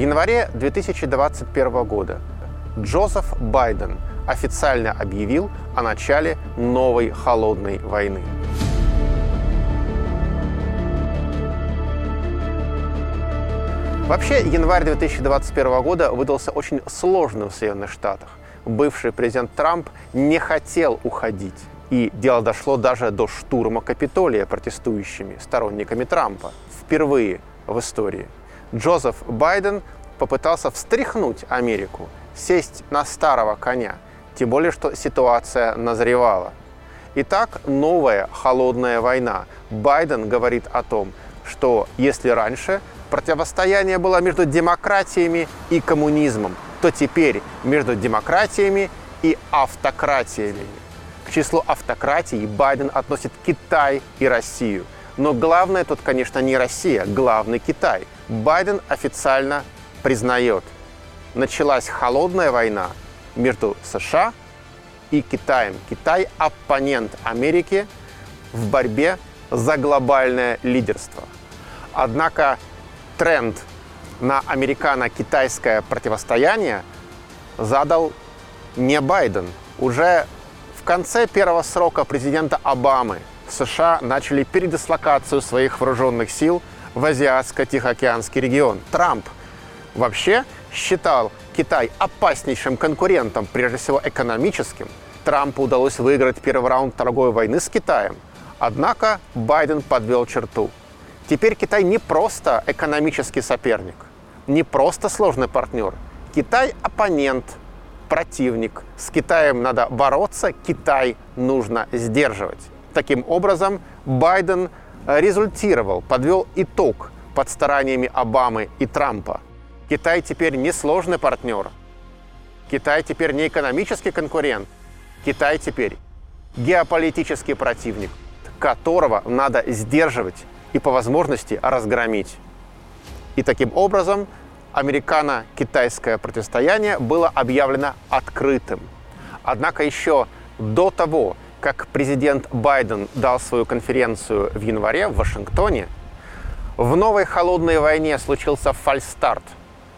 январе 2021 года Джозеф Байден официально объявил о начале новой холодной войны. Вообще, январь 2021 года выдался очень сложным в Соединенных Штатах. Бывший президент Трамп не хотел уходить. И дело дошло даже до штурма Капитолия протестующими сторонниками Трампа. Впервые в истории. Джозеф Байден попытался встряхнуть Америку, сесть на старого коня, тем более, что ситуация назревала. Итак, новая холодная война. Байден говорит о том, что если раньше противостояние было между демократиями и коммунизмом, то теперь между демократиями и автократиями. К числу автократий Байден относит Китай и Россию. Но главное тут, конечно, не Россия, главный Китай. Байден официально признает, началась холодная война между США и Китаем. Китай – оппонент Америки в борьбе за глобальное лидерство. Однако тренд на американо-китайское противостояние задал не Байден. Уже в конце первого срока президента Обамы США начали передислокацию своих вооруженных сил в Азиатско-Тихоокеанский регион. Трамп вообще считал Китай опаснейшим конкурентом, прежде всего экономическим. Трампу удалось выиграть первый раунд торговой войны с Китаем. Однако Байден подвел черту. Теперь Китай не просто экономический соперник, не просто сложный партнер. Китай – оппонент, противник. С Китаем надо бороться, Китай нужно сдерживать. Таким образом, Байден результировал, подвел итог под стараниями Обамы и Трампа. Китай теперь не сложный партнер. Китай теперь не экономический конкурент. Китай теперь геополитический противник, которого надо сдерживать и по возможности разгромить. И таким образом американо-китайское противостояние было объявлено открытым. Однако еще до того, как президент Байден дал свою конференцию в январе в Вашингтоне, в новой холодной войне случился фальстарт.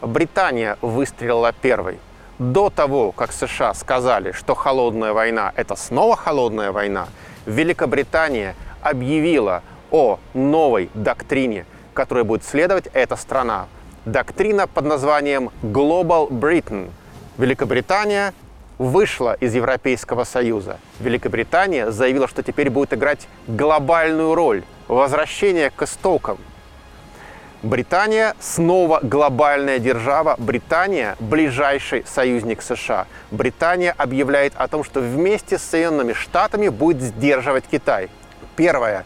Британия выстрелила первой. До того, как США сказали, что холодная война – это снова холодная война, Великобритания объявила о новой доктрине, которой будет следовать эта страна. Доктрина под названием Global Britain. Великобритания вышла из Европейского Союза. Великобритания заявила, что теперь будет играть глобальную роль. Возвращение к истокам. Британия снова глобальная держава. Британия – ближайший союзник США. Британия объявляет о том, что вместе с Соединенными Штатами будет сдерживать Китай. Первое.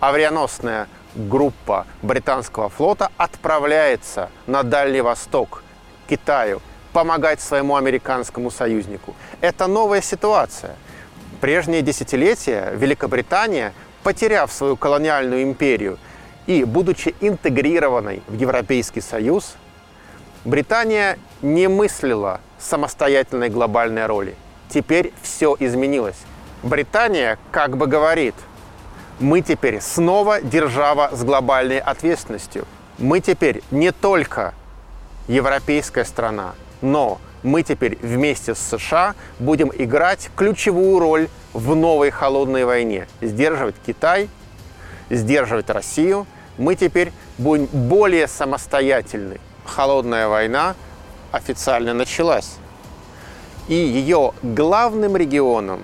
Авианосная группа британского флота отправляется на Дальний Восток, Китаю – помогать своему американскому союзнику. Это новая ситуация. Прежние десятилетия Великобритания, потеряв свою колониальную империю и будучи интегрированной в Европейский Союз, Британия не мыслила самостоятельной глобальной роли. Теперь все изменилось. Британия как бы говорит, мы теперь снова держава с глобальной ответственностью. Мы теперь не только европейская страна, но мы теперь вместе с США будем играть ключевую роль в новой холодной войне. Сдерживать Китай, сдерживать Россию. Мы теперь будем более самостоятельны. Холодная война официально началась. И ее главным регионом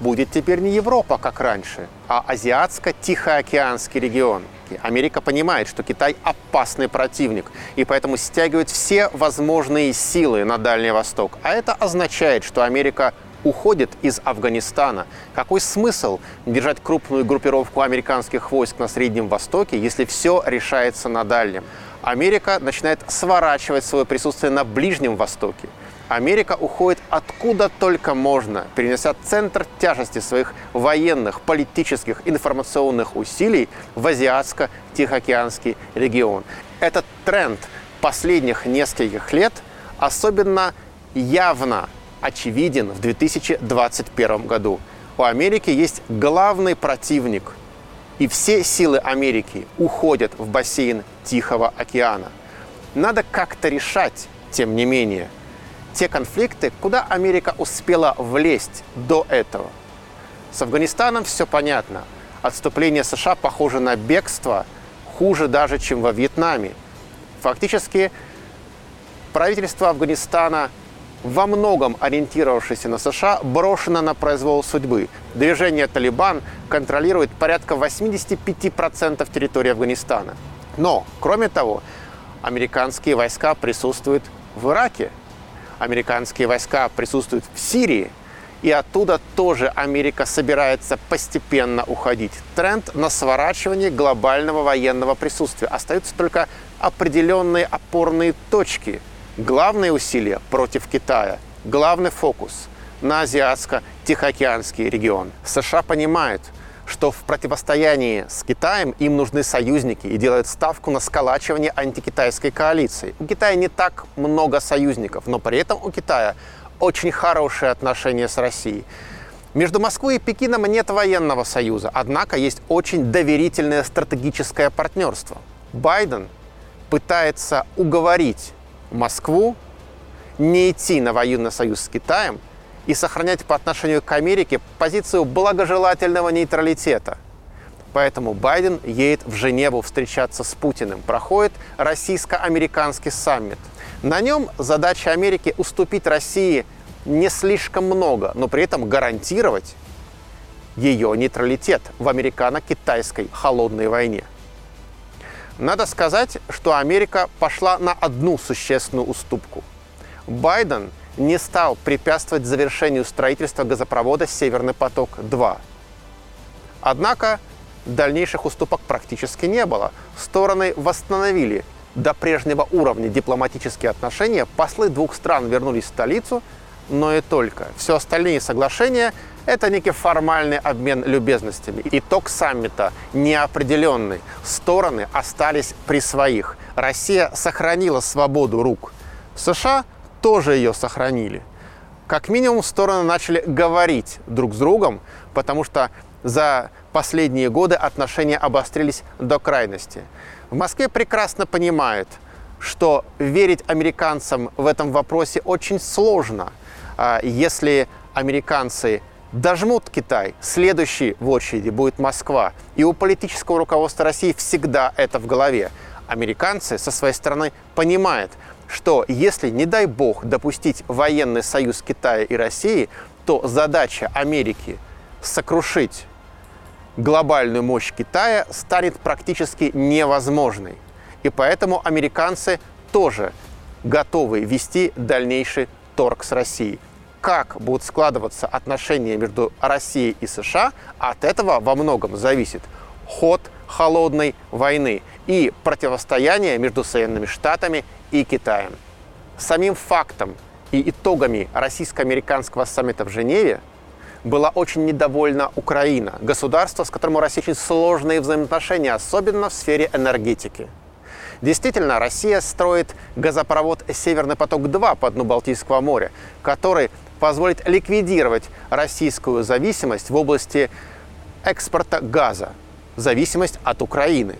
будет теперь не Европа, как раньше, а Азиатско-Тихоокеанский регион – Америка понимает, что Китай опасный противник, и поэтому стягивает все возможные силы на Дальний Восток. А это означает, что Америка уходит из Афганистана. Какой смысл держать крупную группировку американских войск на Среднем Востоке, если все решается на Дальнем? Америка начинает сворачивать свое присутствие на Ближнем Востоке. Америка уходит откуда только можно, перенеся центр тяжести своих военных, политических, информационных усилий в Азиатско-Тихоокеанский регион. Этот тренд последних нескольких лет особенно явно очевиден в 2021 году. У Америки есть главный противник, и все силы Америки уходят в бассейн Тихого океана. надо как-то решать, тем не менее, те конфликты, куда Америка успела влезть до этого. С Афганистаном все понятно. Отступление США похоже на бегство, хуже даже, чем во Вьетнаме. Фактически правительство Афганистана во многом ориентировавшееся на США, брошено на произвол судьбы. Движение «Талибан» контролирует порядка 85% территории Афганистана. Но, кроме того, американские войска присутствуют в Ираке, американские войска присутствуют в Сирии, и оттуда тоже Америка собирается постепенно уходить. Тренд на сворачивание глобального военного присутствия. Остаются только определенные опорные точки. Главные усилия против Китая, главный фокус на Азиатско-Тихоокеанский регион. США понимают, что в противостоянии с Китаем им нужны союзники и делают ставку на сколачивание антикитайской коалиции. У Китая не так много союзников, но при этом у Китая очень хорошие отношения с Россией. Между Москвой и Пекином нет военного союза, однако есть очень доверительное стратегическое партнерство. Байден пытается уговорить Москву не идти на военный союз с Китаем – и сохранять по отношению к Америке позицию благожелательного нейтралитета. Поэтому Байден едет в Женеву встречаться с Путиным. Проходит российско-американский саммит. На нем задача Америки уступить России не слишком много, но при этом гарантировать ее нейтралитет в американо-китайской холодной войне. Надо сказать, что Америка пошла на одну существенную уступку. Байден – не стал препятствовать завершению строительства газопровода «Северный поток-2». Однако дальнейших уступок практически не было. Стороны восстановили до прежнего уровня дипломатические отношения, послы двух стран вернулись в столицу, но и только. Все остальные соглашения – это некий формальный обмен любезностями. Итог саммита неопределенный. Стороны остались при своих. Россия сохранила свободу рук. США – тоже ее сохранили. Как минимум стороны начали говорить друг с другом, потому что за последние годы отношения обострились до крайности. В Москве прекрасно понимают, что верить американцам в этом вопросе очень сложно. А если американцы дожмут Китай, следующий в очереди будет Москва. И у политического руководства России всегда это в голове. Американцы со своей стороны понимают, что если, не дай бог, допустить военный союз Китая и России, то задача Америки сокрушить глобальную мощь Китая станет практически невозможной. И поэтому американцы тоже готовы вести дальнейший торг с Россией. Как будут складываться отношения между Россией и США, от этого во многом зависит ход холодной войны и противостояние между Соединенными Штатами и Китаем. Самим фактом и итогами российско-американского саммита в Женеве была очень недовольна Украина, государство, с которым у России очень сложные взаимоотношения, особенно в сфере энергетики. Действительно, Россия строит газопровод «Северный поток-2» по дну Балтийского моря, который позволит ликвидировать российскую зависимость в области экспорта газа, зависимость от Украины.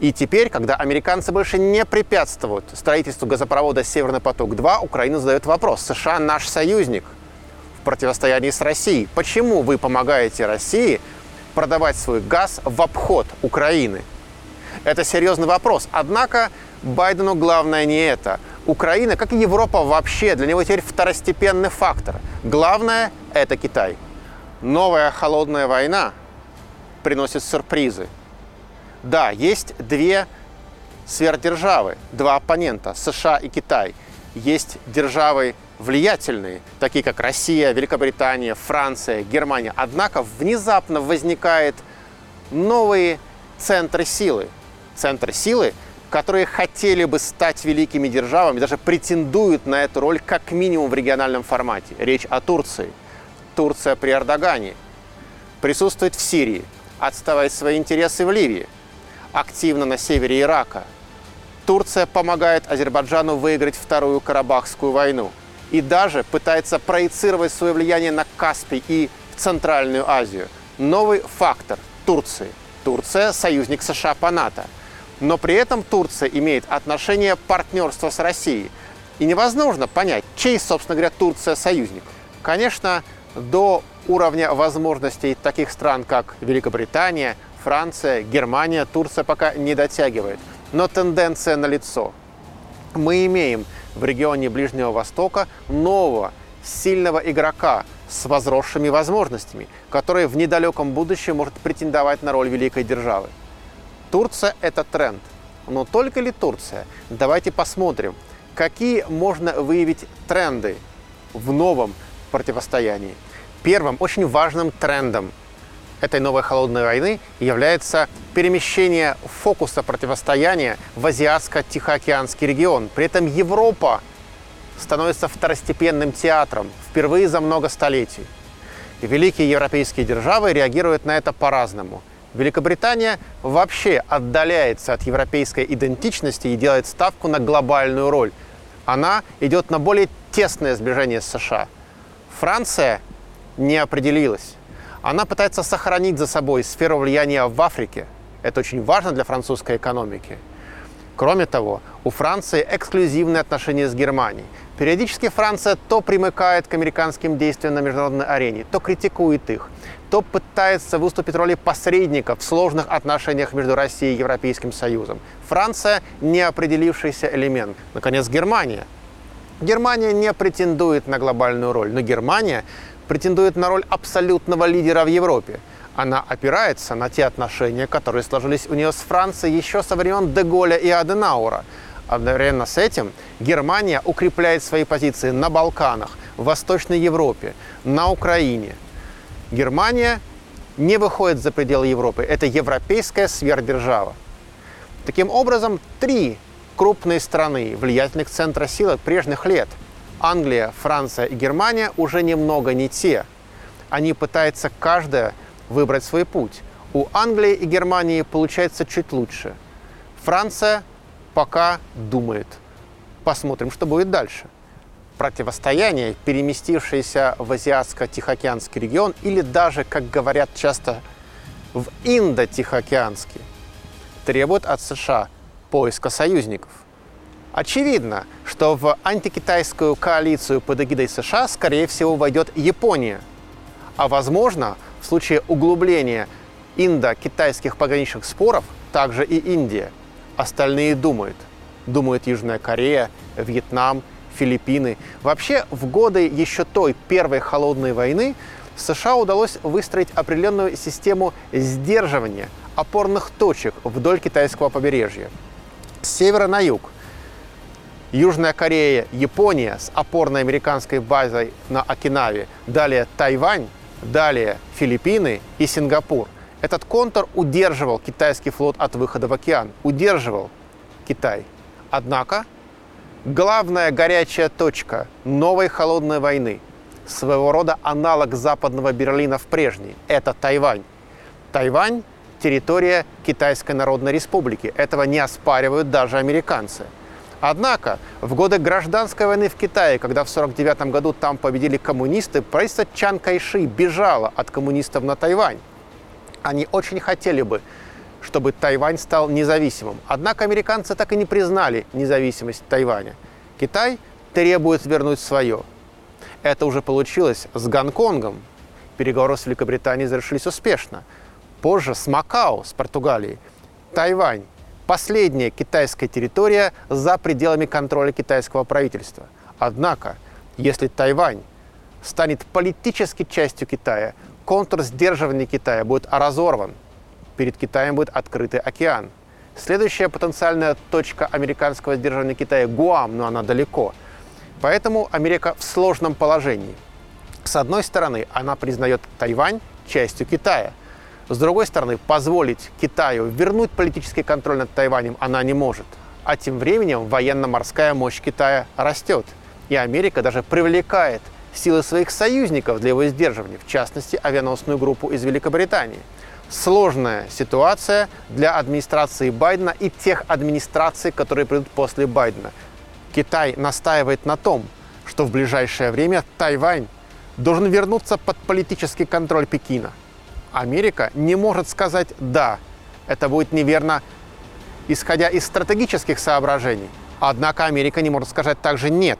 И теперь, когда американцы больше не препятствуют строительству газопровода «Северный поток-2», Украина задает вопрос. США наш союзник в противостоянии с Россией. Почему вы помогаете России продавать свой газ в обход Украины? Это серьезный вопрос. Однако Байдену главное не это. Украина, как и Европа вообще, для него теперь второстепенный фактор. Главное – это Китай. Новая холодная война приносит сюрпризы. Да, есть две сверхдержавы, два оппонента, США и Китай. Есть державы влиятельные, такие как Россия, Великобритания, Франция, Германия. Однако внезапно возникают новые центры силы. Центры силы, которые хотели бы стать великими державами, даже претендуют на эту роль как минимум в региональном формате. Речь о Турции. Турция при Эрдогане присутствует в Сирии, отставать свои интересы в Ливии, активно на севере Ирака. Турция помогает Азербайджану выиграть Вторую Карабахскую войну и даже пытается проецировать свое влияние на Каспий и Центральную Азию. Новый фактор Турции. Турция – союзник США по НАТО. Но при этом Турция имеет отношение партнерства с Россией. И невозможно понять, чей, собственно говоря, Турция союзник. Конечно, до уровня возможностей таких стран, как Великобритания, Франция, Германия, Турция пока не дотягивает. Но тенденция налицо. Мы имеем в регионе Ближнего Востока нового сильного игрока с возросшими возможностями, который в недалеком будущем может претендовать на роль великой державы. Турция – это тренд. Но только ли Турция? Давайте посмотрим, какие можно выявить тренды в новом противостоянии. Первым очень важным трендом этой новой холодной войны является перемещение фокуса противостояния в Азиатско-Тихоокеанский регион. При этом Европа становится второстепенным театром впервые за много столетий. И великие европейские державы реагируют на это по-разному. Великобритания вообще отдаляется от европейской идентичности и делает ставку на глобальную роль. Она идет на более тесное сближение с США. Франция не определилась. Она пытается сохранить за собой сферу влияния в Африке. Это очень важно для французской экономики. Кроме того, у Франции эксклюзивные отношения с Германией. Периодически Франция то примыкает к американским действиям на международной арене, то критикует их, то пытается выступить в роли посредника в сложных отношениях между Россией и Европейским Союзом. Франция – неопределившийся элемент. Наконец, Германия. Германия не претендует на глобальную роль, но Германия претендует на роль абсолютного лидера в Европе. Она опирается на те отношения, которые сложились у нее с Францией еще со времен Деголя и Аденаура – Одновременно с этим Германия укрепляет свои позиции на Балканах, в Восточной Европе, на Украине. Германия не выходит за пределы Европы. Это европейская сверхдержава. Таким образом, три крупные страны, влиятельных центра силы прежних лет – Англия, Франция и Германия – уже немного не те. Они пытаются каждая выбрать свой путь. У Англии и Германии получается чуть лучше. Франция пока думает. Посмотрим, что будет дальше. Противостояние, переместившееся в Азиатско-Тихоокеанский регион или даже, как говорят часто, в Индо-Тихоокеанский, требует от США поиска союзников. Очевидно, что в антикитайскую коалицию под эгидой США, скорее всего, войдет Япония. А возможно, в случае углубления индо-китайских пограничных споров, также и Индия – остальные думают. Думает Южная Корея, Вьетнам, Филиппины. Вообще, в годы еще той первой холодной войны США удалось выстроить определенную систему сдерживания опорных точек вдоль китайского побережья. С севера на юг. Южная Корея, Япония с опорной американской базой на Окинаве, далее Тайвань, далее Филиппины и Сингапур. Этот контур удерживал китайский флот от выхода в океан, удерживал Китай. Однако главная горячая точка новой холодной войны, своего рода аналог западного Берлина в прежней, это Тайвань. Тайвань – территория Китайской Народной Республики. Этого не оспаривают даже американцы. Однако в годы гражданской войны в Китае, когда в 1949 году там победили коммунисты, правительство Чан Кайши бежало от коммунистов на Тайвань. Они очень хотели бы, чтобы Тайвань стал независимым. Однако американцы так и не признали независимость Тайваня. Китай требует вернуть свое. Это уже получилось с Гонконгом. Переговоры с Великобританией завершились успешно. Позже с Макао, с Португалией. Тайвань – последняя китайская территория за пределами контроля китайского правительства. Однако, если Тайвань станет политической частью Китая, контур сдерживания Китая будет разорван. Перед Китаем будет открытый океан. Следующая потенциальная точка американского сдерживания Китая – Гуам, но она далеко. Поэтому Америка в сложном положении. С одной стороны, она признает Тайвань частью Китая. С другой стороны, позволить Китаю вернуть политический контроль над Тайванем она не может. А тем временем военно-морская мощь Китая растет. И Америка даже привлекает – силы своих союзников для его сдерживания, в частности, авианосную группу из Великобритании. Сложная ситуация для администрации Байдена и тех администраций, которые придут после Байдена. Китай настаивает на том, что в ближайшее время Тайвань должен вернуться под политический контроль Пекина. Америка не может сказать «да», это будет неверно исходя из стратегических соображений. Однако Америка не может сказать также «нет».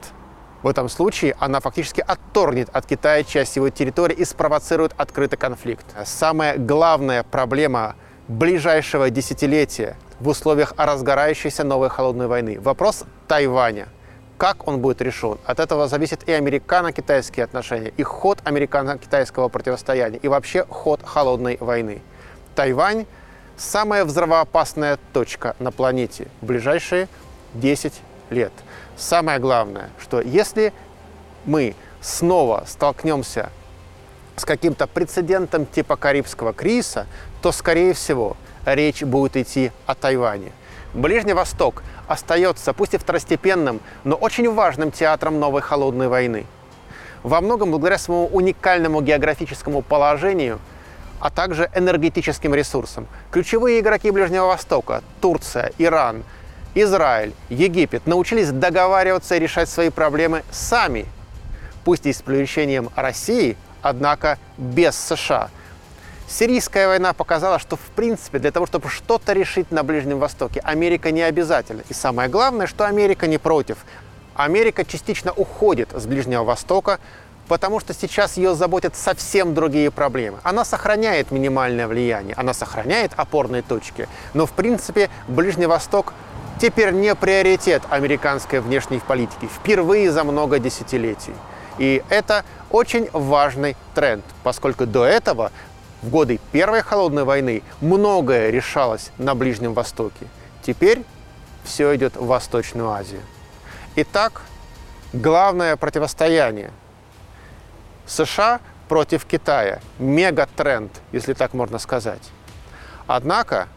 В этом случае она фактически отторгнет от Китая часть его территории и спровоцирует открытый конфликт. Самая главная проблема ближайшего десятилетия в условиях разгорающейся новой холодной войны – вопрос Тайваня. Как он будет решен? От этого зависит и американо-китайские отношения, и ход американо-китайского противостояния, и вообще ход холодной войны. Тайвань – самая взрывоопасная точка на планете в ближайшие 10 лет. Самое главное, что если мы снова столкнемся с каким-то прецедентом типа Карибского кризиса, то, скорее всего, речь будет идти о Тайване. Ближний Восток остается, пусть и второстепенным, но очень важным театром новой холодной войны. Во многом благодаря своему уникальному географическому положению, а также энергетическим ресурсам. Ключевые игроки Ближнего Востока – Турция, Иран – Израиль, Египет научились договариваться и решать свои проблемы сами, пусть и с привлечением России, однако без США. Сирийская война показала, что в принципе для того, чтобы что-то решить на Ближнем Востоке, Америка не обязательно. И самое главное, что Америка не против. Америка частично уходит с Ближнего Востока, потому что сейчас ее заботят совсем другие проблемы. Она сохраняет минимальное влияние, она сохраняет опорные точки, но в принципе Ближний Восток теперь не приоритет американской внешней политики впервые за много десятилетий. И это очень важный тренд, поскольку до этого, в годы Первой холодной войны, многое решалось на Ближнем Востоке. Теперь все идет в Восточную Азию. Итак, главное противостояние США против Китая. Мегатренд, если так можно сказать. Однако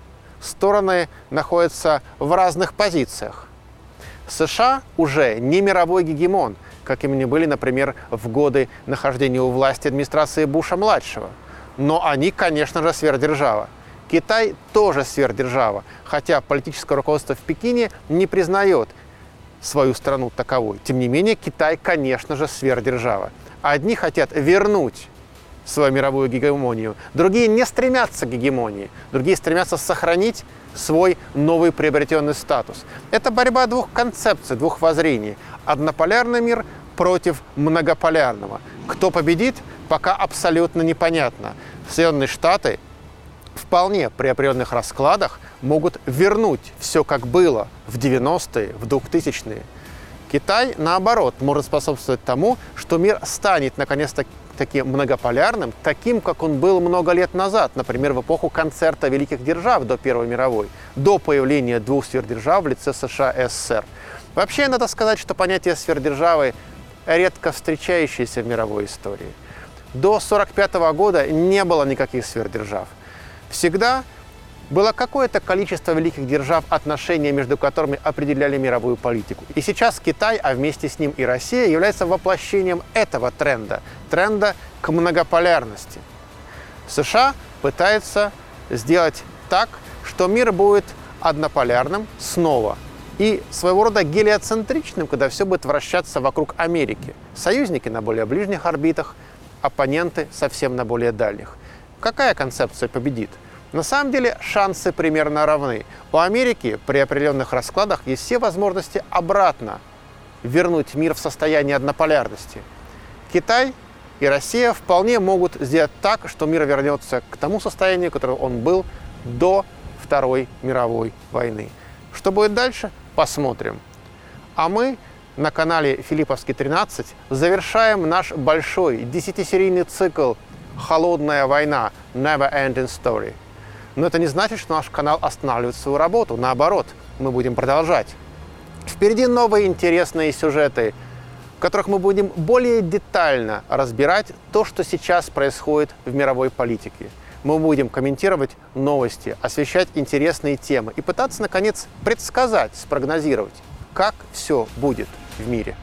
стороны находятся в разных позициях. США уже не мировой гегемон, какими они были, например, в годы нахождения у власти администрации Буша-младшего. Но они, конечно же, сверхдержава. Китай тоже сверхдержава, хотя политическое руководство в Пекине не признает свою страну таковой. Тем не менее, Китай, конечно же, сверхдержава. Одни хотят вернуть свою мировую гегемонию. Другие не стремятся к гегемонии. Другие стремятся сохранить свой новый приобретенный статус. Это борьба двух концепций, двух воззрений. Однополярный мир против многополярного. Кто победит, пока абсолютно непонятно. Соединенные Штаты вполне при определенных раскладах могут вернуть все как было в 90-е, в 2000-е. Китай, наоборот, может способствовать тому, что мир станет наконец-то таки многополярным, таким, как он был много лет назад, например, в эпоху концерта великих держав до Первой мировой, до появления двух сверхдержав в лице США и СССР. Вообще, надо сказать, что понятие сверхдержавы редко встречающееся в мировой истории. До 1945 года не было никаких сверхдержав. Всегда было какое-то количество великих держав, отношения между которыми определяли мировую политику. И сейчас Китай, а вместе с ним и Россия, является воплощением этого тренда, тренда к многополярности. США пытается сделать так, что мир будет однополярным снова и своего рода гелиоцентричным, когда все будет вращаться вокруг Америки. Союзники на более ближних орбитах, оппоненты совсем на более дальних. Какая концепция победит? На самом деле шансы примерно равны. У Америки при определенных раскладах есть все возможности обратно вернуть мир в состояние однополярности. Китай и Россия вполне могут сделать так, что мир вернется к тому состоянию, которое он был до Второй мировой войны. Что будет дальше? Посмотрим. А мы на канале Филипповский 13 завершаем наш большой десятисерийный цикл «Холодная война» Never Ending Story. Но это не значит, что наш канал останавливает свою работу. Наоборот, мы будем продолжать. Впереди новые интересные сюжеты, в которых мы будем более детально разбирать то, что сейчас происходит в мировой политике. Мы будем комментировать новости, освещать интересные темы и пытаться, наконец, предсказать, спрогнозировать, как все будет в мире.